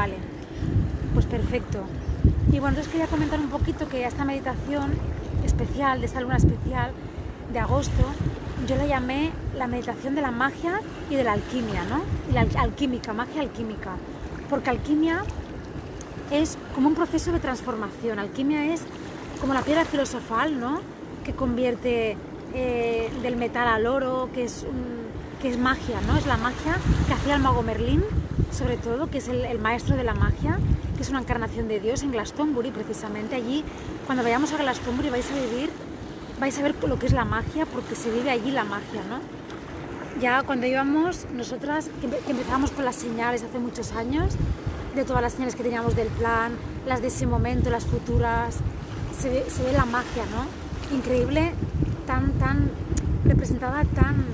Vale, pues perfecto. Y bueno, entonces quería comentar un poquito que esta meditación especial, de esta luna especial de agosto, yo la llamé la meditación de la magia y de la alquimia, ¿no? Y la alquímica, magia alquímica. Porque alquimia es como un proceso de transformación. Alquimia es como la piedra filosofal, ¿no? Que convierte eh, del metal al oro, que es, que es magia, ¿no? Es la magia que hacía el mago Merlín, sobre todo, que es el, maestro de la magia, que es una encarnación de Dios en Glastonbury, precisamente. Allí, cuando vayamos a Glastonbury, vais a vivir, vais a ver lo que es la magia, porque se vive allí la magia, ¿no? Ya cuando íbamos, nosotras, que empezamos con las señales hace muchos años, de todas las señales que teníamos del plan, las de ese momento, las futuras, se ve, se ve la magia, ¿no? Increíble tan, tan representada tan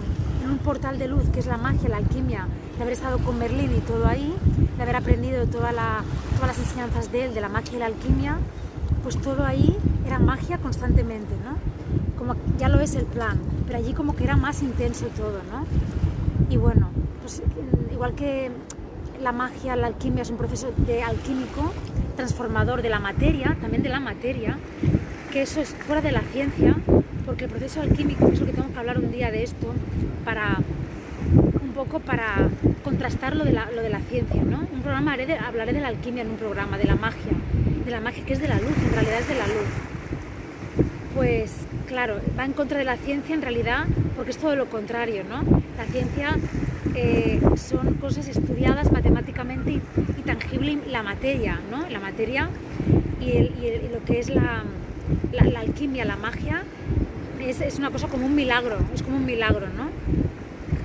un portal de luz que es la magia, la alquimia, de haber estado con Merlín y todo ahí, de haber aprendido todas las enseñanzas de él, de la magia y la alquimia, pues todo ahí era magia constantemente, ¿no? Como ya lo es el plan, pero allí como que era más intenso todo, ¿no? Y bueno, pues igual que la magia, la alquimia es un proceso de alquímico, transformador de la materia, también de la materia, que eso es fuera de la ciencia, porque el proceso alquímico, es lo que tengo que hablar un día de esto, para un poco para contrastar lo de la, lo de la ciencia, ¿no? Un programa hablaré de la alquimia en un programa, de la magia, de la magia que es de la luz, en realidad es de la luz. Pues claro, va en contra de la ciencia en realidad porque es todo lo contrario, ¿no? La ciencia eh, son cosas estudiadas matemáticamente y, tangible la materia, ¿no? La materia y, lo que es la, la alquimia, la magia, es, una cosa como un milagro, es como un milagro, ¿no?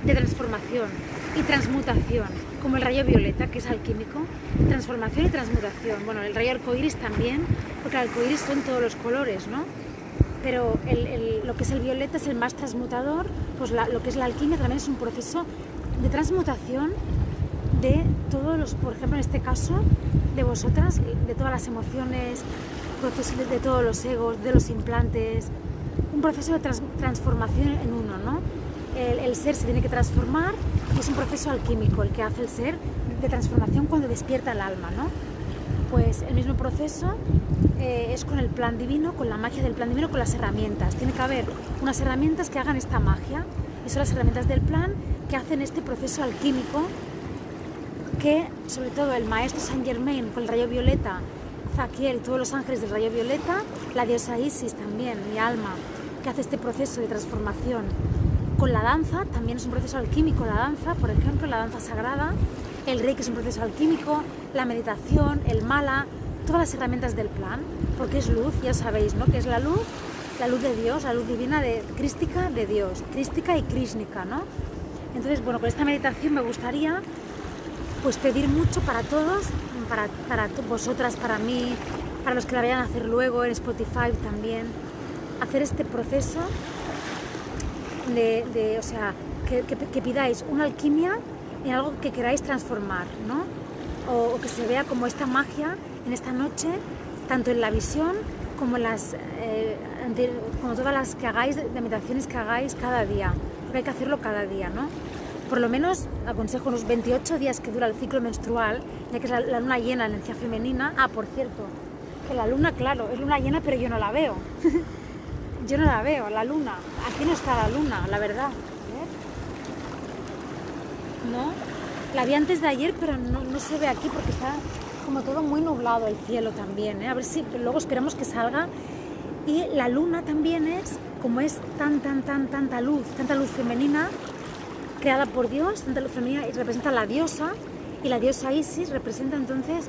De transformación y transmutación, como el rayo violeta, que es alquímico, transformación y transmutación. Bueno, el rayo arcoíris también, porque el arcoíris son todos los colores, ¿no? Pero lo que es el violeta es el más transmutador, pues lo que es la alquimia también es un proceso de transmutación de todos los, por ejemplo, en este caso, de vosotras, de todas las emociones, procesos de todos los egos, de los implantes, un proceso de transformación en uno, ¿no? El, ser se tiene que transformar y es un proceso alquímico el que hace el ser de transformación cuando despierta el alma, ¿no? Pues el mismo proceso eh, es con el plan divino, con la magia del plan divino, con las herramientas. Tiene que haber unas herramientas que hagan esta magia y son las herramientas del plan que hacen este proceso alquímico que sobre todo el maestro Saint Germain con el rayo violeta, Zaquiel y todos los ángeles del rayo violeta, la diosa Isis también, mi alma, que hace este proceso de transformación. Con la danza, también es un proceso alquímico la danza, por ejemplo, la danza sagrada, el rey que es un proceso alquímico, la meditación, el mala, todas las herramientas del plan, porque es luz, ya sabéis, ¿no? Que es la luz, la luz de Dios, la luz divina de crística de Dios, crística y crísnica, ¿no? Entonces, bueno, con esta meditación me gustaría pues pedir mucho para todos, para, para vosotras, para mí, para los que la vayan a hacer luego en Spotify también, hacer este proceso de, o sea, que, pidáis una alquimia en algo que queráis transformar, ¿no? O, que se vea como esta magia en esta noche, tanto en la visión como las, eh, como todas las que hagáis, de meditaciones que hagáis cada día, porque hay que hacerlo cada día, ¿no? Por lo menos aconsejo los 28 días que dura el ciclo menstrual, ya que es la, la luna llena, energía femenina. Ah, por cierto, que la luna, claro, es luna llena, pero yo no la veo. Yo no la veo, la luna. Aquí no está la luna, la verdad. ¿No? La vi antes de ayer, pero no, se ve aquí porque está como todo muy nublado el cielo también. ¿eh? A ver si luego esperamos que salga. Y la luna también es, como es tan, tan, tan, tanta luz, tanta luz femenina, creada por Dios, tanta luz femenina, y representa a la diosa. Y la diosa Isis representa entonces,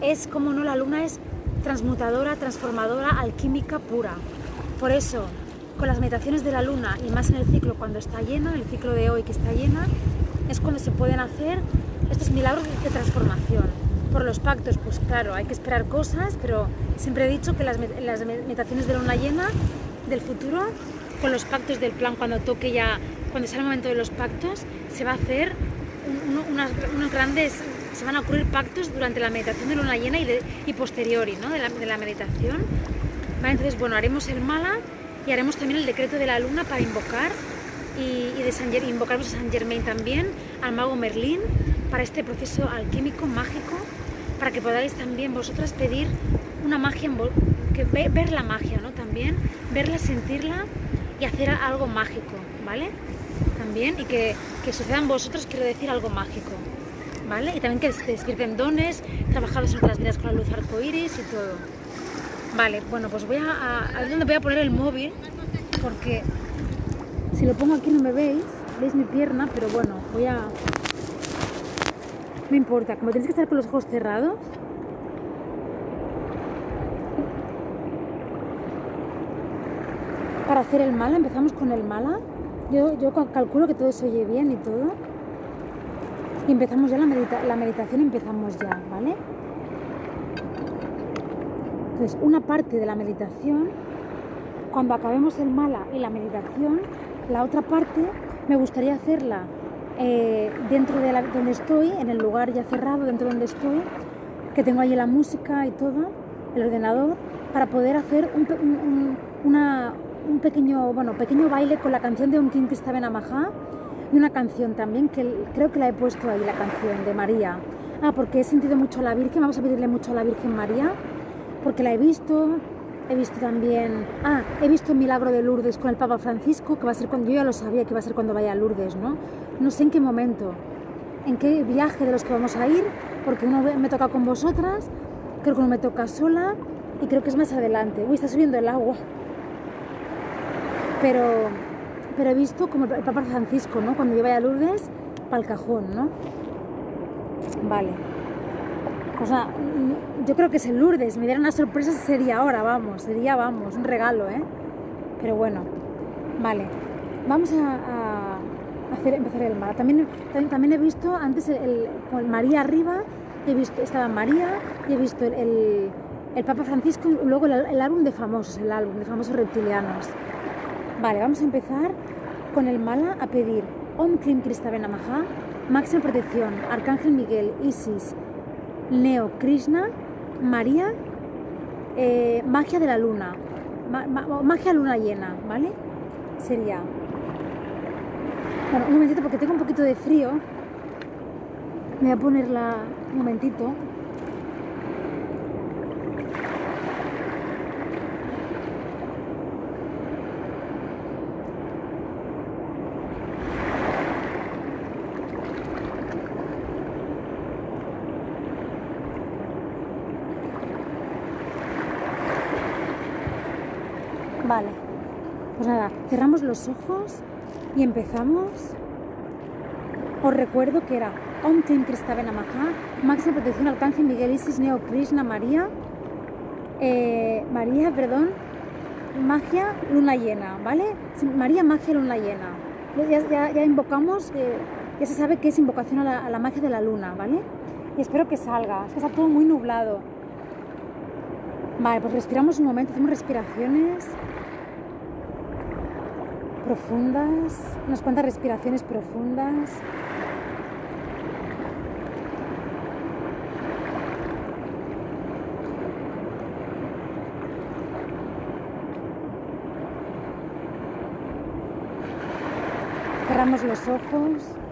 es como no, la luna es transmutadora, transformadora, alquímica pura. Por eso, con las meditaciones de la luna y más en el ciclo cuando está llena, el ciclo de hoy que está llena, es cuando se pueden hacer estos milagros de transformación. Por los pactos, pues claro, hay que esperar cosas, pero siempre he dicho que las, meditaciones de la luna llena del futuro, con los pactos del plan, cuando toque ya, cuando sea el momento de los pactos, se va a hacer unos grandes, se van a ocurrir pactos durante la meditación de luna llena y, de, posteriori, ¿no? de la meditación entonces, bueno, haremos el mala y haremos también el decreto de la luna para invocar y, de San, invocaremos a San Germain también, al mago Merlín, para este proceso alquímico, mágico para que podáis también vosotras pedir una magia, que ver la magia, ¿no? También verla, sentirla y hacer algo mágico, ¿vale? También y que, que sucedan vosotros quiero decir algo mágico, ¿vale? Y también que se despierten dones, trabajados en otras vidas con la luz arcoíris y todo. Vale, bueno, pues voy a, a, dónde voy a poner el móvil, porque si lo pongo aquí no me veis, veis mi pierna, pero bueno, voy a... No importa, como tenéis que estar con los ojos cerrados, para hacer el mala, empezamos con el mala. Yo, yo calculo que todo se oye bien y todo. Y empezamos ya la, medita la meditación, empezamos ya, ¿vale? Entonces, una parte de la meditación, cuando acabemos el mala y la meditación, la otra parte me gustaría hacerla eh, dentro de la, donde estoy, en el lugar ya cerrado, dentro de donde estoy, que tengo ahí la música y todo, el ordenador, para poder hacer un, pequeño, bueno, pequeño baile con la canción de Un King Cristabena Majá y una canción también que creo que la he puesto ahí, la canción de María. Ah, porque he sentido mucho a la Virgen, vamos a pedirle mucho a la Virgen María, porque la he visto, he visto también, ah, he visto el milagro de Lourdes con el Papa Francisco, que va a ser cuando, yo ya lo sabía que iba a ser cuando vaya a Lourdes, ¿no? No sé en qué momento, en qué viaje de los que vamos a ir, porque uno me toca con vosotras, creo que uno me toca sola y creo que es más adelante. Uy, está subiendo el agua pero, pero he visto como el Papa Francisco, ¿no? Cuando yo vaya a Lourdes, para el cajón, ¿no? Vale. O sea, yo creo que es el Lourdes. Me diera una sorpresa sería ahora, vamos. Sería, vamos, un regalo, ¿eh? Pero bueno, vale. Vamos a, hacer, empezar el mar. También, también, he visto antes el, con María arriba, he visto, estaba María y he visto el, el, Papa Francisco y luego el, álbum de famosos, el álbum de famosos reptilianos. Vale, vamos a empezar con el mala a pedir Om Klim Kristavena Maha, máxima protección, Arcángel Miguel, Isis, Neo Krishna, María, eh, magia de la luna, magia luna llena, ¿vale? Sería. Bueno, un momentito porque tengo un poquito de frío. Me voy a ponerla un momentito. Vale. Pues nada, cerramos los ojos y empezamos. Os recuerdo que era Om Klim Kristavena Maha, máxima protección Arcángel Miguel Isis Neo Krishna María, eh, María, perdón, magia luna llena, ¿vale? María magia luna llena. Ya, ya, invocamos, eh, ya se sabe que es invocación a la, a la, magia de la luna, ¿vale? Y espero que salga, es que está todo muy nublado. Vale, pues respiramos un momento, hacemos respiraciones profundas, unas cuantas respiraciones profundas. Cerramos los ojos.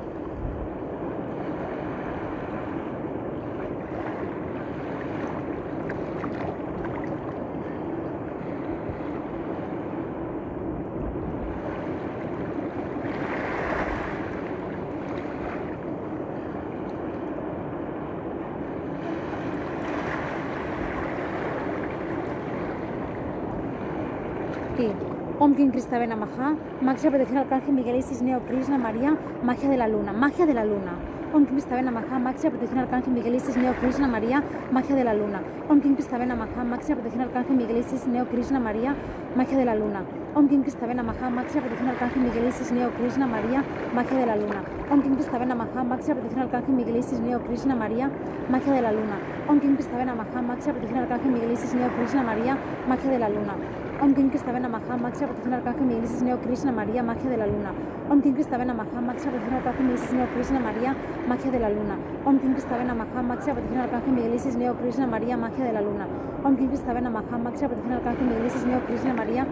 Om Kim Kristavena Maha, máxima protección Arcángel Miguel Isis Neo Krishna María, magia de la luna, magia de la luna. Om Kim Kristavena Maha, máxima protección Arcángel Miguel Isis Neo Krishna María, magia de la luna. Om Kim Kristavena Maha, máxima protección Arcángel Miguel Isis Neo Krishna María, magia de la luna. Om Kim Kristavena Maha, máxima protección Arcángel Miguel Isis Neo Krishna María, magia de la luna. Om Kim Kristavena Maha, máxima protección Arcángel Miguel Isis Neo Krishna María, magia de la luna. Om Kim Kristavena Maha, máxima protección Arcángel Miguel Isis Neo Krishna María, magia de la luna. Om Kim Kristavena Maha, máxima protección Arcángel Miguel Neo Krishna María, magia de la luna. Om Kim Kristavena Maha, máxima protección Arcángel Miguel Neo Krishna María, magia de la luna. Om Kim Kristavena Maha, máxima protección Arcángel Miguel Neo Krishna María, magia de la luna. Om Kim Kristavena Maha, máxima protección Arcángel Miguel Neo Krishna María,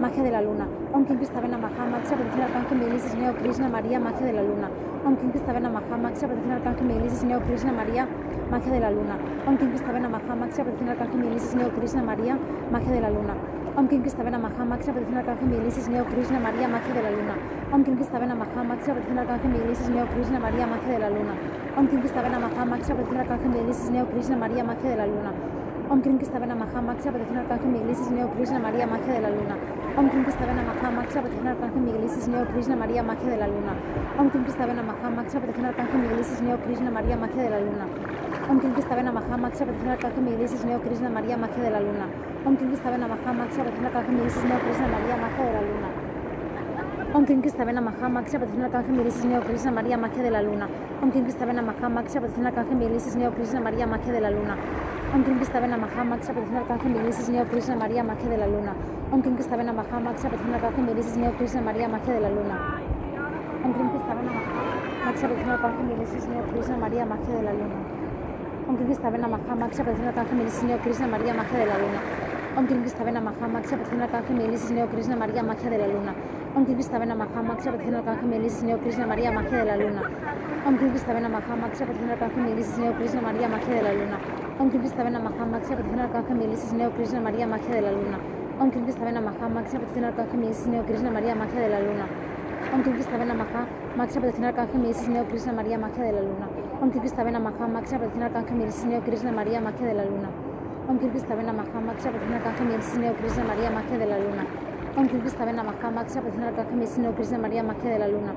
magia de la luna. Om Kim Kristavena Maha, máxima protección Arcángel Miguel Neo Krishna María, magia de la luna. Om Kim Kristavena Maha, máxima protección Arcángel Miguel Krishna magia de la luna. Om Kim Maxia, Krishna María, magia de la luna. Om Kim Kristavena Maha, Maxia, protección Arcángel Miguel Isis, Neo Krishna María, magia de la luna. Om Kim Kristavena Maha, Maxia, protección Arcángel Miguel Isis, Neo Krishna María, magia de la luna. Om Kim Kristavena Maha, Maxia, protección Arcángel Miguel Isis, Neo Krishna María, magia de la luna. Om Krim Kristavena Maha, Maxia, protección Arcángel Miguel Isis, Neo Krishna María, magia de la luna. Om Krim Kristavena Maha, Maxia, protección Arcángel Neo Krishna María, magia de la luna. Om Krim Kristavena Maha, Maxia, protección Arcángel Neo Krishna María, magia de la luna. Om Kim Kristavena Maha, Maxia, protección Arcángel Neo Krishna María, magia de la luna. Om Kim Kristavena Maha, Maxia, protección Arcángel Neo Krishna María, magia de la luna. Om Kim Kristavena Maha, Maxia, protección Arcángel Neo Krishna María, magia de la luna. Om Kim Maha, Neo Krishna magia de la luna. Om Kim Kristavena Maha, Maxia, protección Arcángel Miguel Isis, Neo Krishna María, magia de la luna. Om Kim Kristavena Maha, Maxia, protección Arcángel Miguel Isis, Neo Krishna María, magia de la luna. Om Kim Kristavena Maha, Maxia, protección Arcángel Miguel Isis, Neo Krishna María, magia de la luna. Om Kim Kristavena Maha, Maxia, protección Arcángel Miguel Isis, Neo Krishna María, magia de la luna. Om Kim Kristavena Maha, Maxia, protección Arcángel Miguel Isis, Neo Krishna María, magia de la luna. Om Kim Kristavena Maha, Maxia, protección Arcángel Miguel Isis, Neo Krishna María, magia de la luna. Om Kim Kristavena Maha, Maxia, protección Arcángel Miguel Isis, Neo Krishna María, magia de la luna. Om Kim Kristavena Maha, Maxia, protección Arcángel Miguel Krishna María, magia de la luna. Om Kim Kristavena Maha, Maxia, protección Arcángel Miguel Isis, Neo Krishna María, magia de la luna. Om Kim Kristavena Maha, Maxia, protección Arcángel Miguel Isis, Neo Krishna María, magia de la luna. Om Kristavena Maha, Maxia, protección Arcángel Miguel Krishna María, magia de la luna. Om Kristavena Maha, Maxia, protección Arcángel Miguel Krishna María, magia de la luna. Om Kim Kristavena Maha, Maxia, protección Arcángel Miguel Isis, Neo Krishna María, magia de la luna.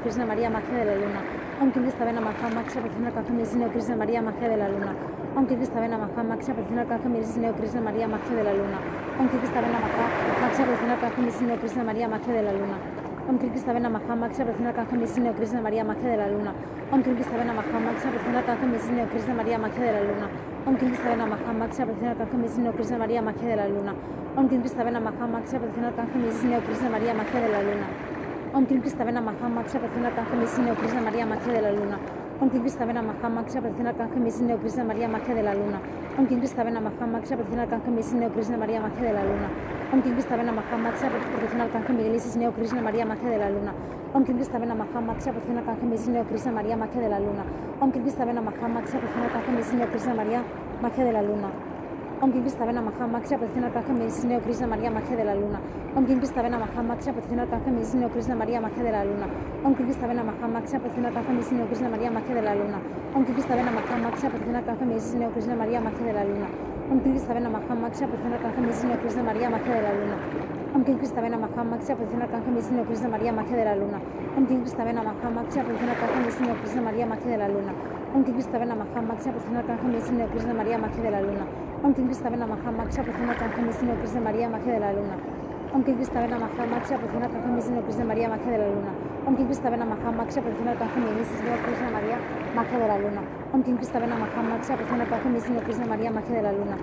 Krishna María, magia de la luna. Om Kim Kristavena Maha, Maxia, protección Arcángel Miguel Neo Krishna María, magia de la luna. Om Kim Kristavena Maha, Maxia, protección Arcángel Miguel Neo Krishna María, magia de la luna. Om Kim Kristavena Maha, Maxia, protección Arcángel Miguel Neo Krishna María, magia de la luna. Om Kim Kristavena Maha, Maxia, protección Arcángel Miguel Neo Krishna María, magia de la luna. Om Kim Kristavena Maha, Maxia, protección Arcángel Miguel Neo Krishna María, magia de la luna. Om Kim Kristavena Maha, Maxia, protección Arcángel Miguel Krishna María, magia de María, magia de la luna. Om Kim Kristavena Maha, Maxia, protección Arcángel Miguel Isis, Neo Krishna María, magia de la luna. Om Kim Kristavena Maha, Maxia, protección Arcángel Miguel Isis, Neo Krishna María, magia de la luna. Om Kim Kristavena Maha, Maxia, protección Arcángel Miguel Isis, Neo Krishna María, magia de la luna. Om Kim Kristavena Maha, Maxia, protección Arcángel Miguel Isis, Neo Krishna María, magia de la luna. Om Kim Kristavena Maha, Maxia, protección Arcángel Miguel Isis, Neo Krishna María, de la luna. Maha, Maxia, protección Arcángel Krishna María, magia de la luna. Om Kim Kristavena Maha, Maxia, protección Arcángel Isis, Neo Krishna María, magia de la luna. Om Kim Kristavena Maha, Maxia, protección Arcángel Krishna María, magia de la luna. Om Kim Kristavena Maha, Maxia, protección Arcángel Isis, Neo Krishna María, magia de la luna. Om Kim Kristavena Maha, Maxia, protección Arcángel Isis, Neo Krishna María, magia de la luna. Om Kim Kristavena Maha, Maxia, protección Arcángel Isis, Neo Krishna María, magia de la luna. Om Kim Kristavena Maha, Maxia, protección Arcángel Isis, Neo Krishna María, magia de la luna. Om Kim Kristavena Maha, Maxia, protección Arcángel Isis, Neo Krishna de la luna. Maha, María, magia de la luna. Om Kim Kristavena Maha, Maxia, protección Arcángel Miguel Isis, Neo Krishna María, magia de la luna. Om Kim Kristavena Maha, Maxia, protección Arcángel Miguel Isis, Neo Krishna María, magia de la luna. Om Kim Kristavena Maha, Maxia, protección Arcángel Miguel Isis, Neo Krishna María, magia de la luna. Om Kim Kristavena Maha, Maxia, protección Arcángel Miguel Isis, Neo Krishna María, magia de la luna.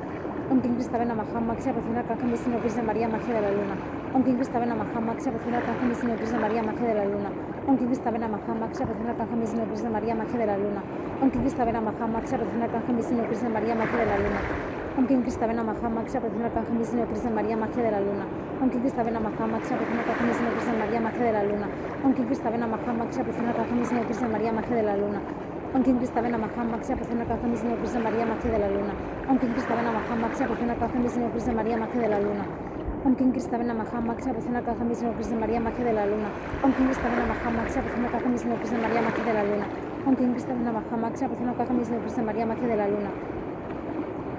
Om Kim Kristavena Maha, Maxia, protección Arcángel Miguel Isis, Neo Krishna María, magia de la luna. Om Kim Kristavena Maha, Maxia, protección Arcángel Miguel Isis, Neo Krishna María, magia de la luna. Om Kim Kristavena Maha, Maxia, protección Arcángel Miguel Isis, Neo Krishna María, magia de la luna. Om Kim Kristavena Maha, Maxia, protección Arcángel Miguel Isis, Neo Krishna María, magia de la luna. Om Kim Kristavena Maha, Arcángel Miguel Isis, Neo Krishna María, magia de la luna. Om Kim Kristavena Maha, Arcángel Miguel Isis, Neo Krishna María, magia de la luna. Om Kim Kristavena Maha, Arcángel Miguel Isis, Neo Krishna María, magia de la luna. Om Kim Kristavena Maha, Arcángel Miguel Isis, Neo Krishna María, magia de la luna. Om Kim Kristavena Maha, Arcángel Miguel Isis, Neo Krishna María, magia de la luna. Om Kim Kristavena Maha, Arcángel Miguel Isis, Neo Krishna María, magia de la luna. Om Kim Kristavena Maha, Miguel Isis, Neo Krishna María, magia de la María, magia de la luna.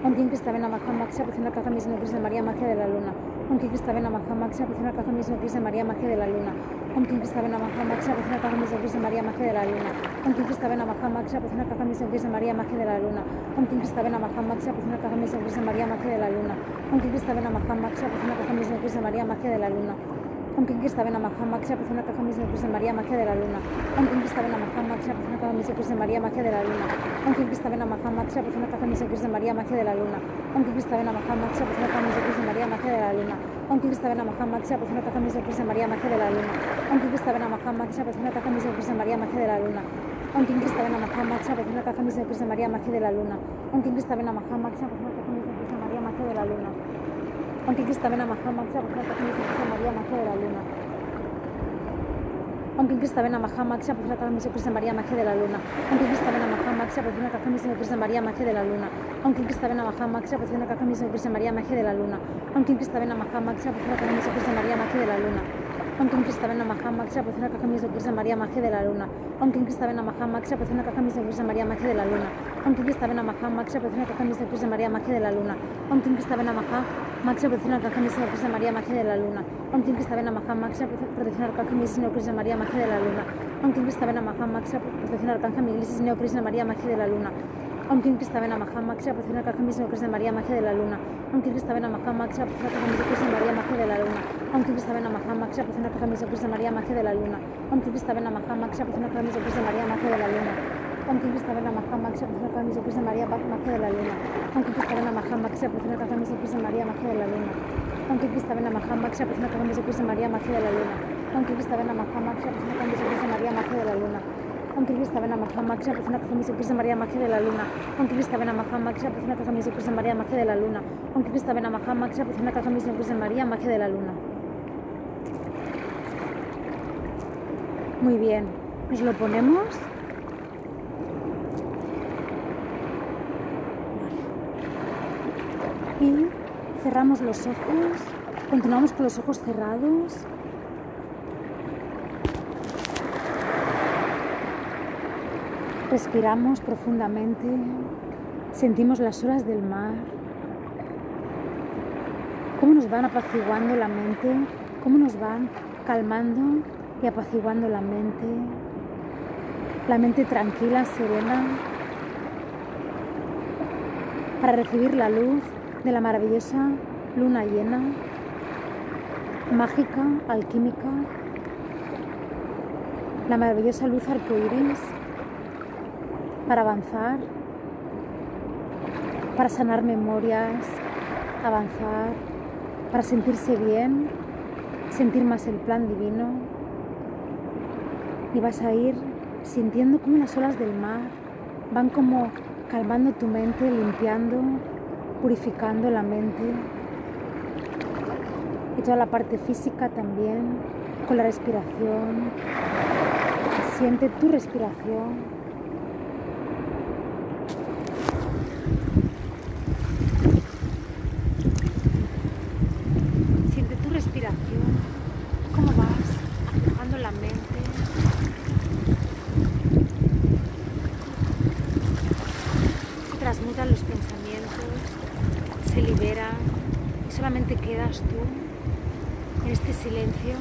Om Kim Kristavena Maha, Maxia, protección Arcángel Miguel Isis, Neo Krishna María, magia de la luna. Om Kim Kristavena Maha, Maxia, protección Arcángel Miguel Isis, Neo Krishna María, magia de la luna. Om Kim Kristavena Maha, Maxia, protección Arcángel Miguel Isis, Neo Krishna María, magia de la luna. Om Kim Kristavena Maha, Maxia, protección Arcángel Miguel Isis, Neo Krishna María, magia de la luna. Om Kim Kristavena Maha, Maxia, protección Arcángel Miguel Isis, Neo Krishna María, magia de la luna. Om Kim Kristavena Maha, Maxia, protección Arcángel Miguel Isis, Neo Krishna María, magia de la luna. Om Kim Kristavena Maha, Maxia, protección Arcángel Miguel Isis, Neo Krishna María, magia de la luna. Om Kim Kristavena Maha, Maxia, protección Arcángel Miguel Isis, Neo Krishna María, magia de la luna. Om Kim Kristavena Maha, Maxia, protección Arcángel Miguel Isis, Neo Krishna María, magia de la luna. Om Kim Kristavena Maha, Maxia, protección Arcángel Miguel Isis, Neo Krishna María, magia de la luna. Om Kim Kristavena Maha, Maxia, protección Arcángel Miguel Isis, Neo Krishna María, magia de la luna. Om Kim Kristavena Maha, Maxia, protección Arcángel Miguel Isis, Neo Krishna María, magia de la luna. Om Kim Kristavena Maha, Maxia, protección Arcángel Miguel Isis, Neo Krishna María, magia de la luna. Om Kim Kristavena Maha, Maxia, protección Arcángel Miguel Isis, Neo Krishna María, magia de la luna. Om Kim Kristavena Maha, Maxia, magia de la luna. Om Kim Krista Vena Maha Maksha Profuna Kakami Krishna María Magia de la Luna. Om Kim Krista Vena Maha Maksha Profuna Kakami Krishna María Magia de la Luna. Om Kim Krista Vena Maha Maksha Profuna Kakami Krishna María Magia de la Luna. Om Kim Krista Vena Maha Maksha Profuna Kakami Krishna María Magia de la Luna. Om Kim Krista Vena Maha Maksha Profuna Kakami Krishna María Magia de la Luna. Om Kim Krista Vena Maha Maksha Profuna Kakami Krishna María Magia de la Luna. Om Kim Krista Vena Maha Maksha Profuna Kakami Krishna María Magia de la Luna. Om Kim Krista Vena Maha Maksha Profuna Kakami Krishna María Magia de la Luna. Om Kim Krista Vena Maha Maksha Protección Arcángel Señor Krishna María Magia de la Luna. Om Kim Krista Vena Maha Maksha Protección Arcángel Iglesia Señor Krishna María Magia de la Luna. Om Kim Krista Vena Maha Maksha Protección Arcángel Señor Krishna María Magia de la Luna. Om Kim Krista Vena Maha Maksha Protección Arcángel Krishna María Magia de la Luna. Om Kim Krista Vena Maha Maksha Protección Arcángel Krishna María Magia de la Luna. Om Kim Krista Vena Maha Maksha Protección Arcángel Krishna María Magia de la Luna. Om Kim Krista Vena Maha Maksha Protección Arcángel Krishna María Magia de la Luna. Om Kim Krista Vena Maha Maksha Protección Arcángel Krishna María Magia de la Luna. Om Kim Krista Vena Maha Maksha Protección Arcángel Krishna María Magia de la Luna. Om Kim Krista Vena Maha Maksha Protección Arcángel Krishna María Magia de la Luna. Om Krista Vena Maha Maksha Protección Arcángel Krishna María Magia de la Luna. Om Krista Vena Maha Maksha Protección Arcángel Krishna María Magia de la Luna. Om Krista Vena Maha Maksha Protección Arcángel Krishna María Magia de la Luna. Muy bien, nos lo ponemos. Y cerramos los ojos, continuamos con los ojos cerrados. Respiramos profundamente, sentimos las olas del mar, cómo nos van apaciguando la mente, cómo nos van calmando y apaciguando la mente, la mente tranquila, serena, para recibir la luz de la maravillosa luna llena, mágica, alquímica, la maravillosa luz arcoíris para avanzar, para sanar memorias, avanzar, para sentirse bien, sentir más el plan divino. Y vas a ir sintiendo como las olas del mar van como calmando tu mente, limpiando, purificando la mente y toda la parte física también, con la respiración. Siente tu respiración. Siente tu respiración, cómo vas aflojando la mente. Transmutan los pensamientos, se liberan y solamente quedas tú en este silencio,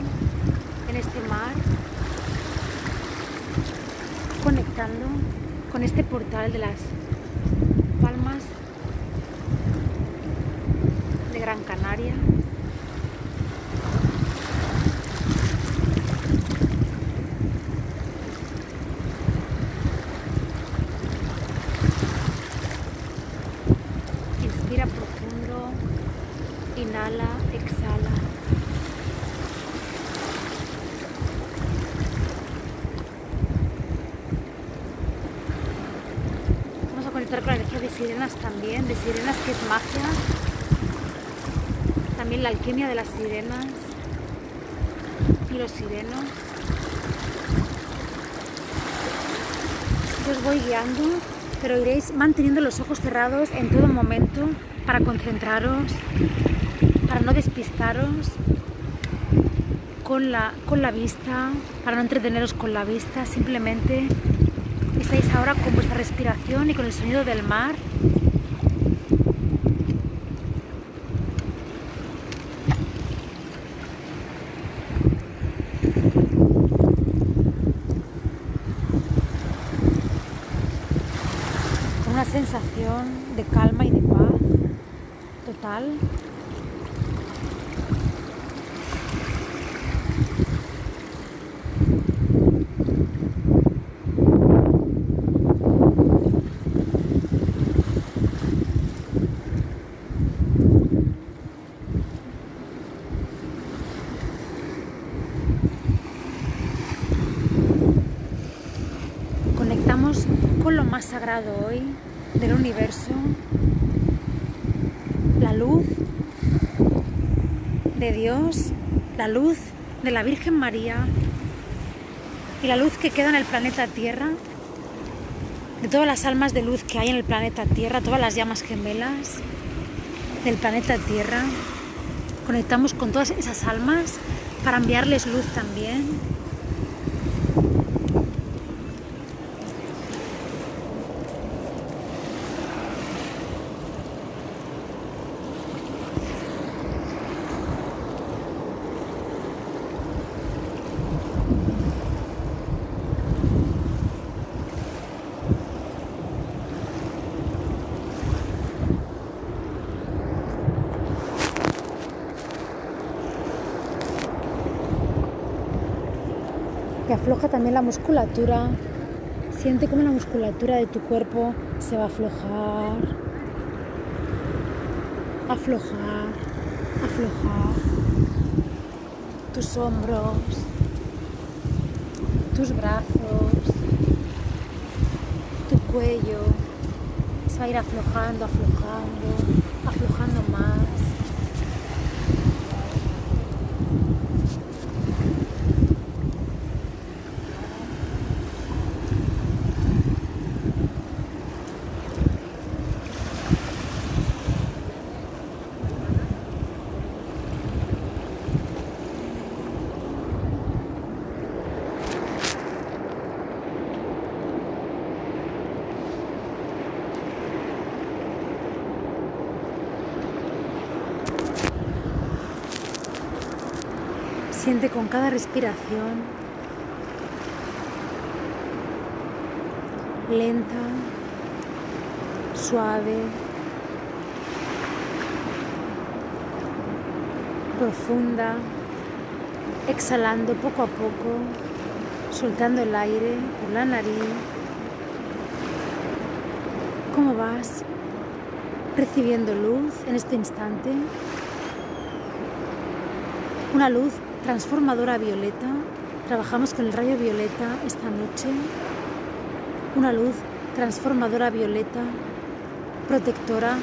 en este mar, conectando con este portal de las palmas de Gran Canaria. Inspira profundo, inhala, exhala. Vamos a conectar con la energía de sirenas también, de sirenas que es magia. También la alquimia de las sirenas y los sirenos. Yo os voy guiando, pero iréis manteniendo los ojos cerrados en todo momento para concentraros, para no despistaros con la, con la vista, para no entreteneros con la vista, simplemente estáis ahora con vuestra respiración y con el sonido del mar. Con una sensación de calma y de paz total. Conectamos con lo más sagrado hoy del universo, la luz de Dios, la luz de la Virgen María, y la luz que queda en el planeta Tierra, de todas las almas de luz que hay en el planeta Tierra, todas las llamas gemelas del planeta Tierra, conectamos con todas esas almas para enviarles luz también. Afloja también la musculatura. Siente como la musculatura de tu cuerpo se va a aflojar, aflojar, aflojar. Tus hombros, tus brazos, tu cuello se va a ir aflojando, aflojando, más. Siente con cada respiración lenta, suave, profunda, exhalando poco a poco, soltando el aire por la nariz. ¿Cómo vas? Recibiendo luz en este instante. Una luz transformadora violeta. Trabajamos con el rayo violeta esta noche. Una luz transformadora violeta, protectora,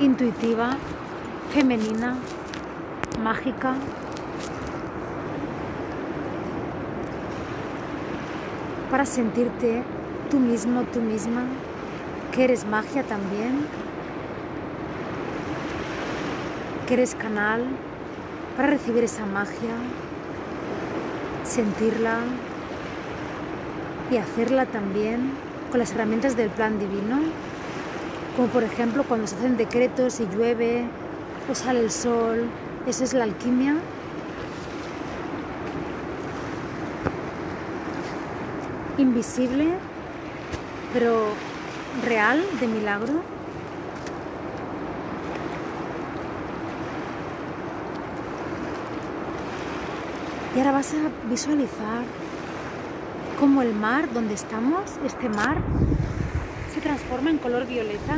intuitiva, femenina, mágica. Para sentirte tú mismo, tú misma, que eres magia también que eres canal para recibir esa magia, sentirla y hacerla también con las herramientas del plan divino, como por ejemplo cuando se hacen decretos y llueve o sale el sol, eso es la alquimia. Invisible, pero real, de milagro. Y ahora vas a visualizar cómo el mar donde estamos, este mar, se transforma en color violeta.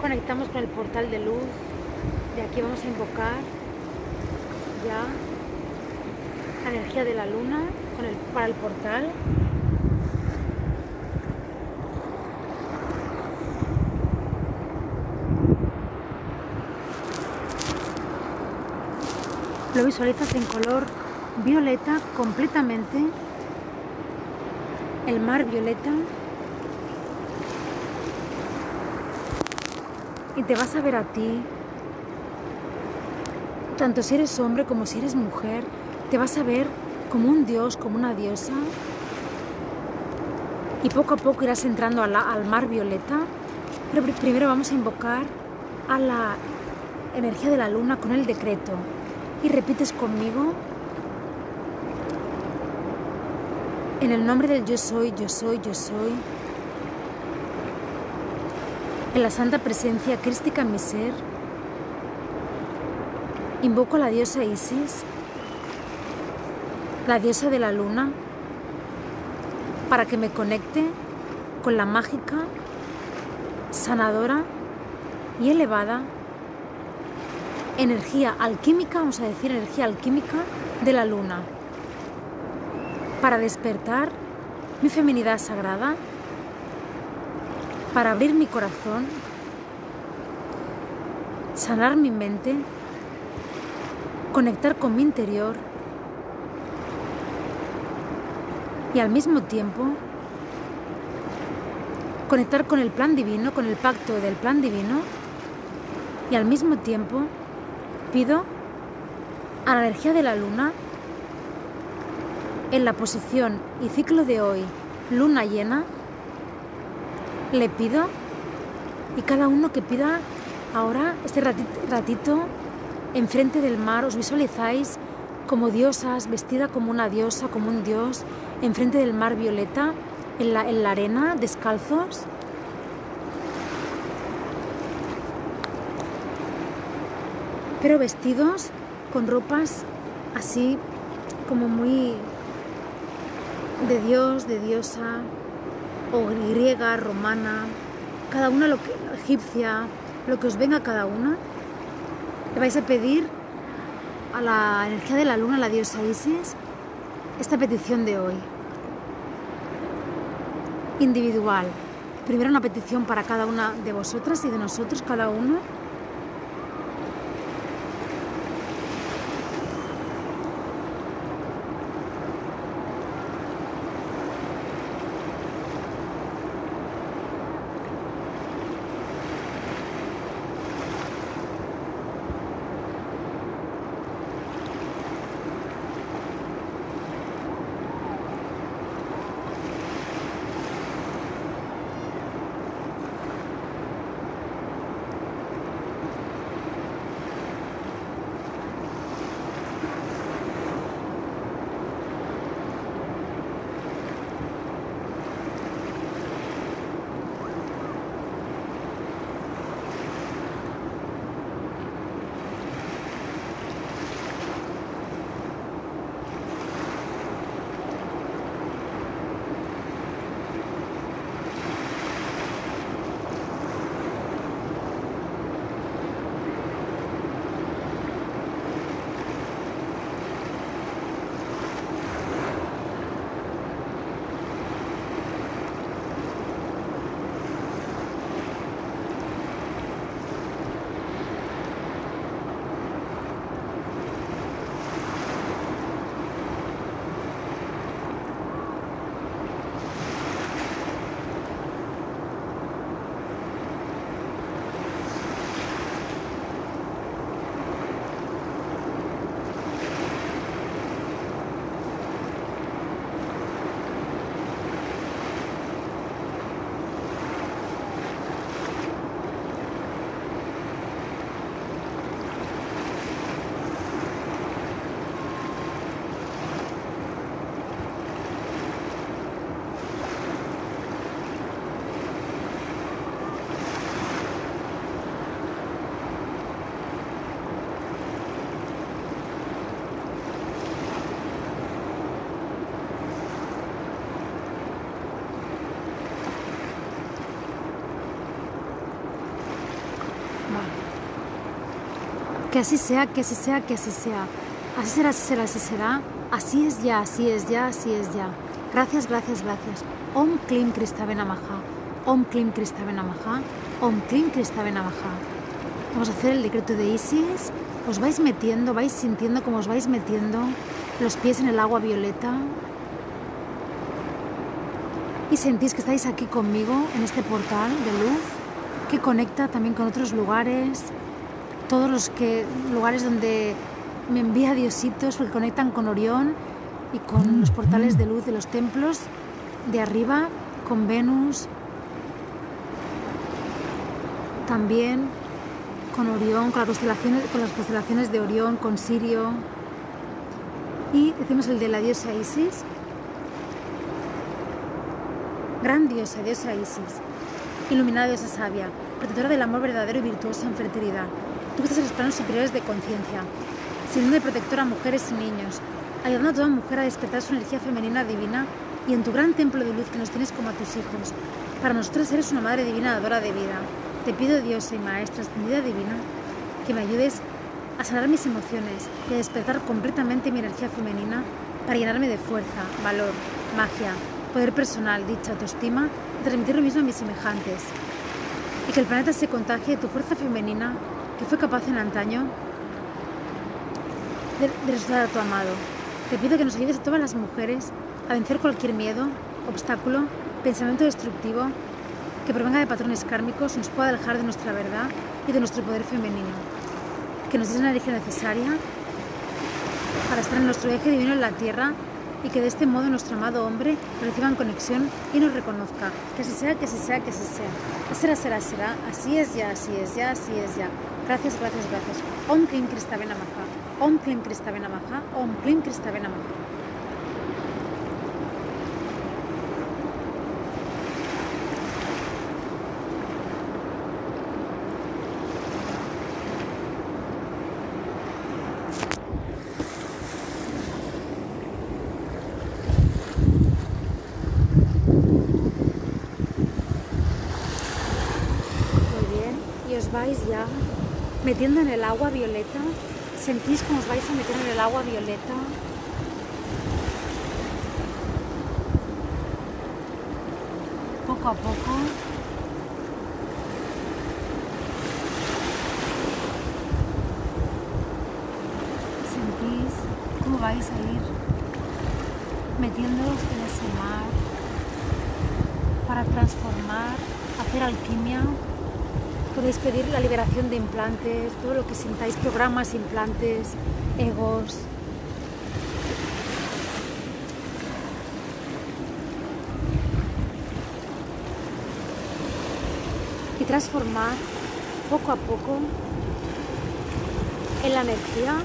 Conectamos con el portal de luz. De aquí vamos a invocar ya la energía de la luna para el portal. Lo visualizas en color violeta completamente. El mar violeta. Y te vas a ver a ti, tanto si eres hombre como si eres mujer, te vas a ver como un dios, como una diosa. Y poco a poco irás entrando al mar violeta. Pero primero vamos a invocar a la energía de la luna con el decreto. Y repites conmigo. En el nombre del yo soy, yo soy, yo soy. En la santa presencia crística en mi ser. Invoco a la diosa Isis la diosa de la luna, para que me conecte con la mágica, sanadora y elevada energía alquímica, vamos a decir energía alquímica de la luna. para despertar mi feminidad sagrada, para abrir mi corazón, sanar mi mente, conectar con mi interior y al mismo tiempo conectar con el plan divino, con el pacto del plan divino y al mismo tiempo pido a la energía de la luna en la posición y ciclo de hoy, luna llena, le pido y cada uno que pida ahora este ratito, enfrente del mar, os visualizáis como diosas, vestida como una diosa, como un dios, enfrente del mar violeta, en la, en la arena, descalzos. Pero vestidos con ropas así como muy de Dios, de diosa, o griega, romana, cada una lo que, egipcia, lo que os venga a cada una. Le vais a pedir a la energía de la luna, la diosa Isis, esta petición de hoy. Individual. Primero una petición para cada una de vosotras y de nosotros, cada uno Que así sea, que así sea, que así sea. Así será, así será, así será. Así es ya, así es ya, así es ya. Gracias, gracias, gracias. Om Klim Kristabenamaha. Om Klim Kristabenamaha. Om Klim Kristabenamaha. Vamos a hacer el decreto de Isis. Os vais metiendo, vais sintiendo como os vais metiendo los pies en el agua violeta. Y sentís que estáis aquí conmigo en este portal de luz que conecta también con otros lugares, todos los que, lugares donde me envía Diositos porque conectan con Orión y con los portales de luz de los templos de arriba, con Venus, también con Orión, con, las constelaciones, con las constelaciones de Orión, con Sirio. Y decimos el de la diosa Isis. Gran diosa, diosa Isis, iluminada diosa sabia, protectora del amor verdadero y virtuoso en fertilidad Estás en los planos superiores de conciencia, siendo de protectora a mujeres y niños, ayudando a toda mujer a despertar su energía femenina divina y en tu gran templo de luz que nos tienes como a tus hijos. Para nosotros eres una madre divina dadora de vida. Te pido, Dios y Maestra extendida divina, que me ayudes a sanar mis emociones y a despertar completamente mi energía femenina para llenarme de fuerza, valor, magia, poder personal, dicha, autoestima y transmitir lo mismo a mis semejantes. Y que el planeta se contagie de tu fuerza femenina que fue capaz en antaño de, resucitar a tu amado. Te pido que nos ayudes a todas las mujeres a vencer cualquier miedo, obstáculo, pensamiento destructivo que provenga de patrones kármicos nos pueda alejar de nuestra verdad y de nuestro poder femenino. Que nos des la energía necesaria para estar en nuestro eje divino en la tierra y que de este modo nuestro amado hombre reciba conexión y nos reconozca. Que así sea, que así sea, que así sea. Será, será, será. Así es ya, así es ya, así es ya. Gracias, gracias, gracias. Om Klim Krista Benamaha. Om Klim Krista Benamaha. Om. vais ya metiendo en el agua violeta. Sentís como os vais a meter en el agua violeta. Poco a poco. Sentís cómo vais a ir metiéndoos en ese mar para transformar, hacer alquimia Podéis pedir la liberación de implantes, todo lo que sintáis, programas, implantes, egos. Y transformar poco a poco en la energía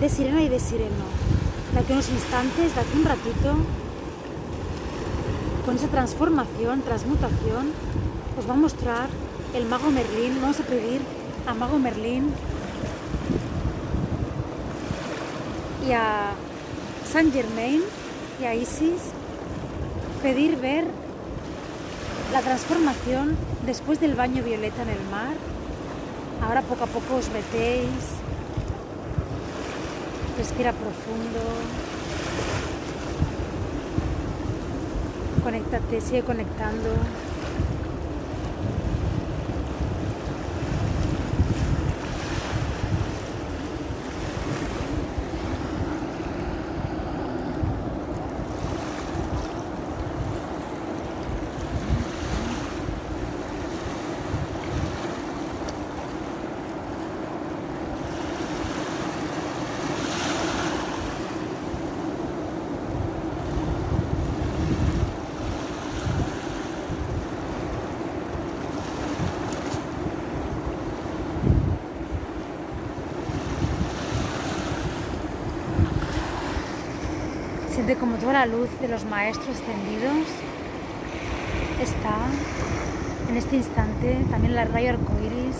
de sirena y de sireno. De aquí unos instantes, de aquí un ratito, con esa transformación, transmutación, os va a mostrar el mago Merlín. Vamos a pedir a mago Merlín y a Saint Germain y a Isis pedir ver la transformación después del baño violeta en el mar. Ahora poco a poco os metéis, respira profundo, conéctate, sigue conectando. Como toda la luz de los maestros extendidos está en este instante, también la rayo arcoiris,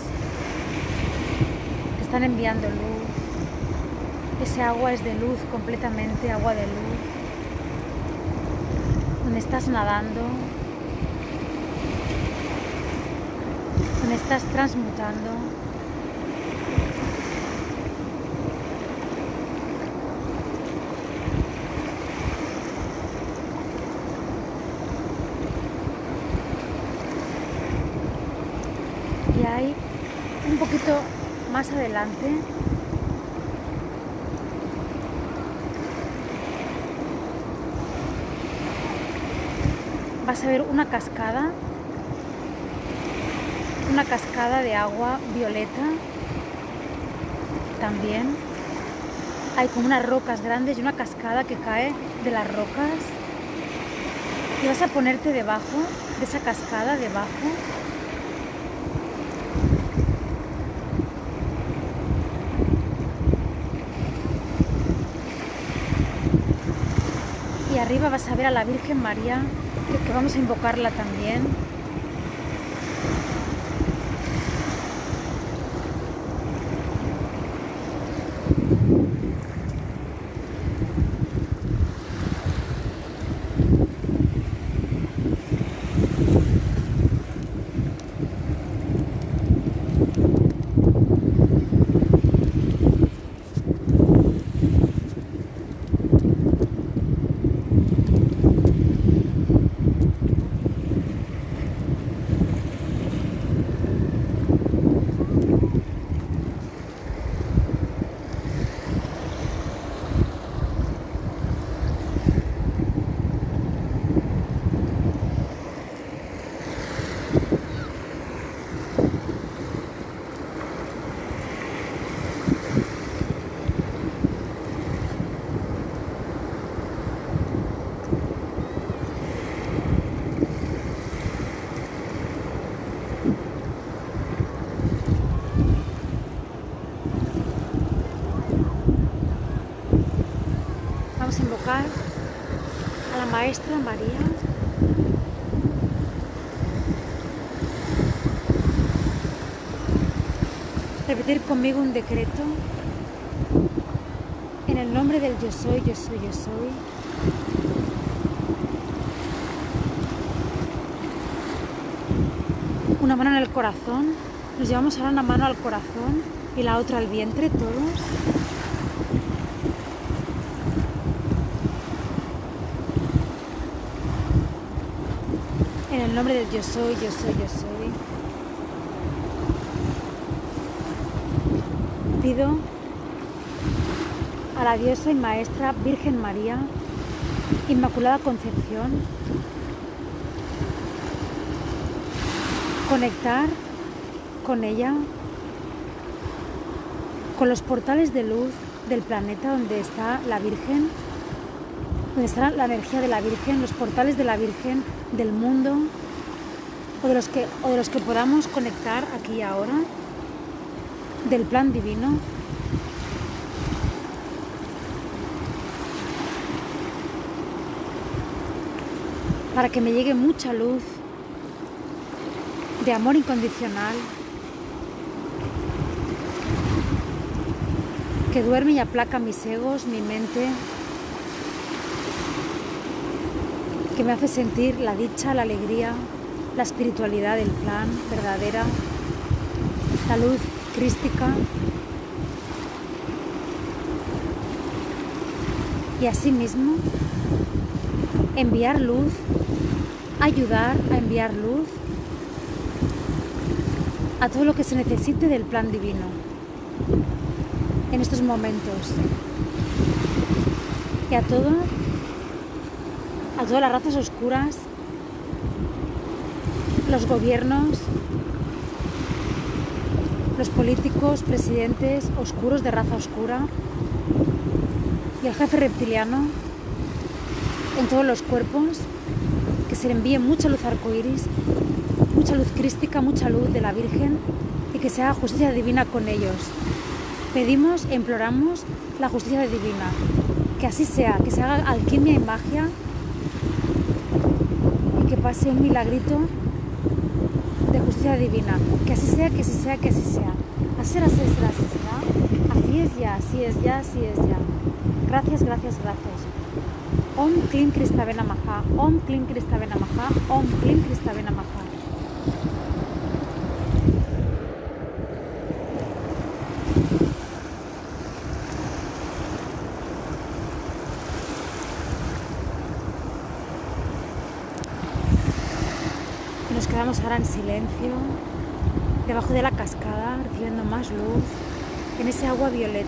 están enviando luz. Ese agua es de luz completamente, agua de luz, donde estás nadando, donde estás transmutando. Vas a ver una cascada, una cascada de agua violeta también. Hay como unas rocas grandes y una cascada que cae de las rocas. Y vas a ponerte debajo de esa cascada, debajo, arriba vas a ver a la Virgen María, que vamos a invocarla también. Repetir conmigo un decreto. En el nombre del yo soy, yo soy, yo soy. Una mano en el corazón. Nos llevamos ahora una mano al corazón y la otra al vientre, todos. En el nombre del yo soy, yo soy, yo soy. A la diosa y maestra Virgen María, Inmaculada Concepción, conectar con ella, con los portales de luz del planeta donde está la Virgen, donde está la energía de la Virgen, los portales de la Virgen del mundo o de los que, o de los que podamos conectar aquí y ahora, del plan divino. Para que me llegue mucha luz de amor incondicional, que duerme y aplaca mis egos, mi mente, que me hace sentir la dicha, la alegría, la espiritualidad del plan verdadera, la luz crística. Y asimismo, enviar luz, ayudar a enviar luz a todo lo que se necesite del plan divino en estos momentos. Y a todo, a todas las razas oscuras, los gobiernos, los políticos, presidentes oscuros de raza oscura y el jefe reptiliano en todos los cuerpos, que se le envíe mucha luz arcoíris, mucha luz crística, mucha luz de la Virgen y que se haga justicia divina con ellos. Pedimos e imploramos la justicia divina, que así sea, que se haga alquimia y magia y que pase un milagrito de justicia divina. Que así sea, que así sea, que así sea. Así será, así será, así será. Así es ya, así es ya, así es ya. Gracias, gracias, gracias. Om Klim Kristavena Maha, Om Klim Kristavena Maha, Om Klim Kristavena Maha. En silencio, debajo de la cascada, recibiendo más luz, en ese agua violeta.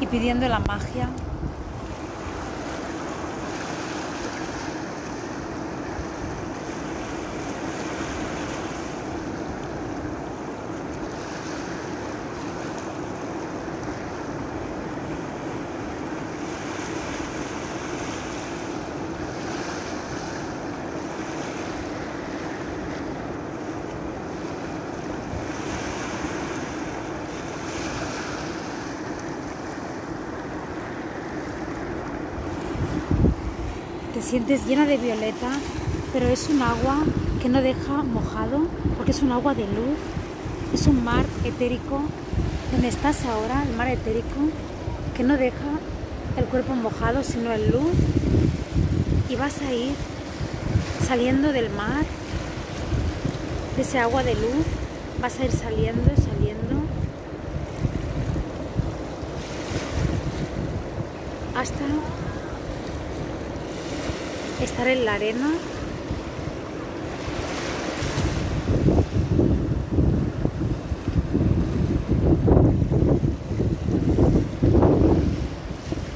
Y pidiendo la magia sientes llena de violeta, pero es un agua que no deja mojado, porque es un agua de luz, es un mar etérico, donde estás ahora, el mar etérico, que no deja el cuerpo mojado, sino en luz, y vas a ir saliendo del mar, de ese agua de luz, vas a ir saliendo, saliendo, hasta estar en la arena.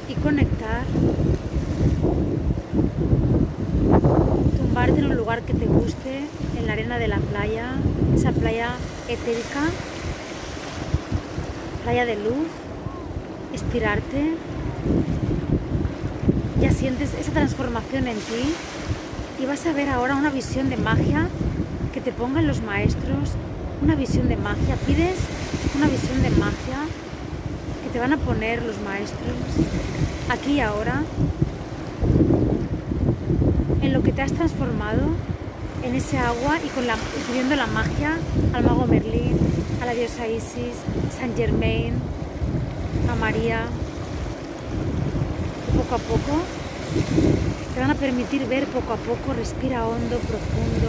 Y conectar. Tumbarte en un lugar que te guste, en la arena de la playa, esa playa etérica, playa de luz, estirarte en ti, y vas a ver ahora una visión de magia que te pongan los maestros, una visión de magia. Pides una visión de magia que te van a poner los maestros aquí y ahora en lo que te has transformado en ese agua y, con la, pidiendo la magia al mago Merlín, a la diosa Isis, San Germain, a María. Poco a poco van a permitir ver poco a poco, respira hondo, profundo.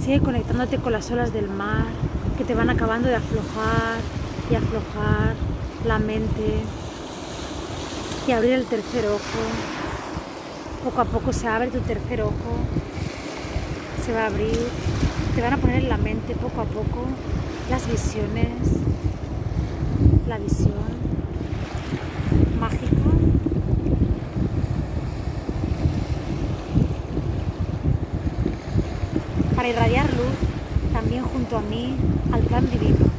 Sigue conectándote con las olas del mar que te van acabando de aflojar y aflojar la mente y abrir el tercer ojo. Poco a poco se abre tu tercer ojo, se va a abrir, te van a poner en la mente poco a poco las visiones, la visión mágica irradiar luz también junto a mí al plan divino.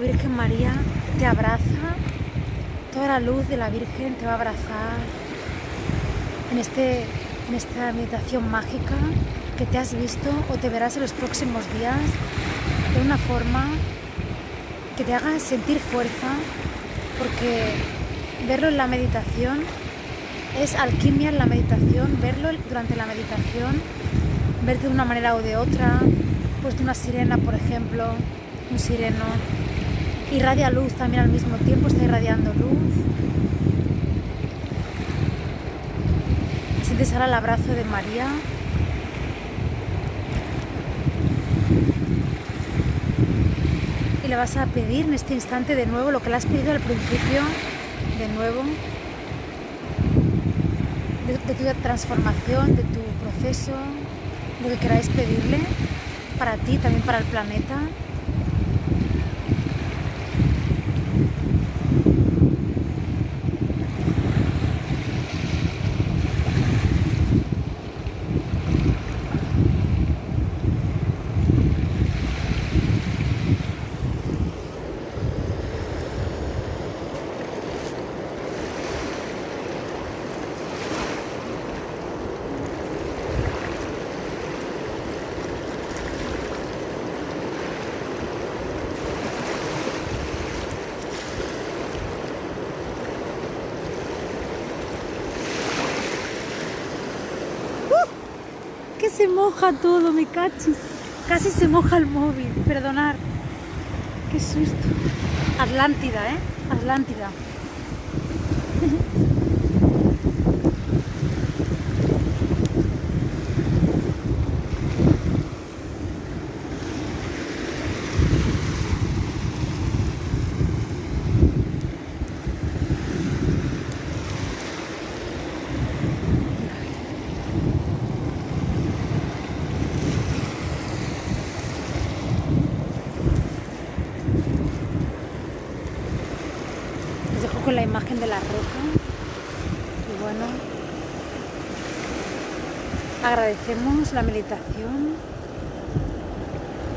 Virgen María te abraza, toda la luz de la Virgen te va a abrazar en, este, en esta meditación mágica que te has visto o te verás en los próximos días de una forma que te haga sentir fuerza, porque verlo en la meditación es alquimia en la meditación, verlo durante la meditación, verte de una manera o de otra, pues de una sirena, por ejemplo, un sireno, irradia luz también al mismo tiempo, está irradiando luz. Sientes ahora el abrazo de María. Y le vas a pedir en este instante de nuevo lo que le has pedido al principio, de nuevo, de, tu transformación, de tu proceso, lo que queráis pedirle para ti, también para el planeta. Se moja todo, me cachis. Casi se moja el móvil, perdonar. Qué susto. Atlántida, ¿eh? Atlántida. con la imagen de la roca. Y bueno, agradecemos la meditación.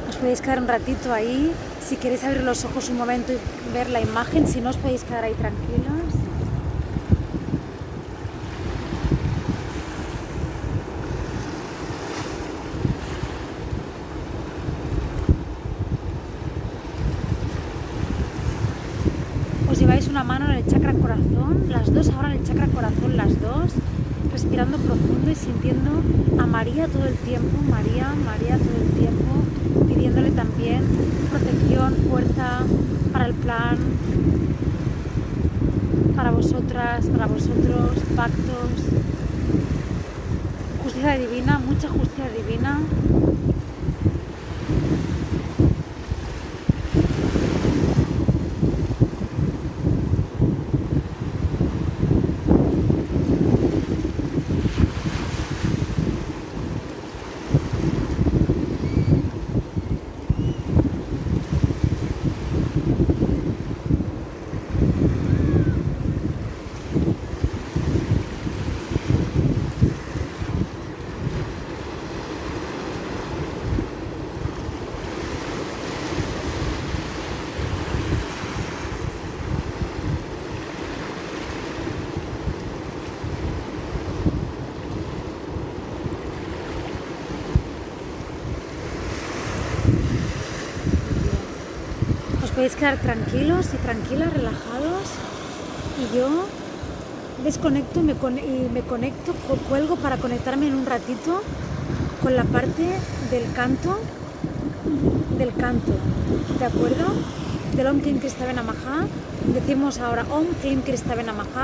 Os podéis quedar un ratito ahí. Si queréis abrir los ojos un momento y ver la imagen, si no os podéis quedar ahí tranquilos. lleváis una mano en el chakra corazón, las dos ahora en el chakra corazón, las dos, respirando profundo y sintiendo a María todo el tiempo, María, María todo el tiempo, pidiéndole también protección, fuerza para el plan, para vosotras, para vosotros, pactos, justicia divina, mucha justicia divina. Quedar tranquilos y tranquilas, relajados. Y yo desconecto y me, me conecto, cuelgo para conectarme en un ratito con la parte del canto, del canto, ¿de acuerdo? Del Om Klim Kristaven Amaha. Decimos ahora Om Klim Kristaven Amaha.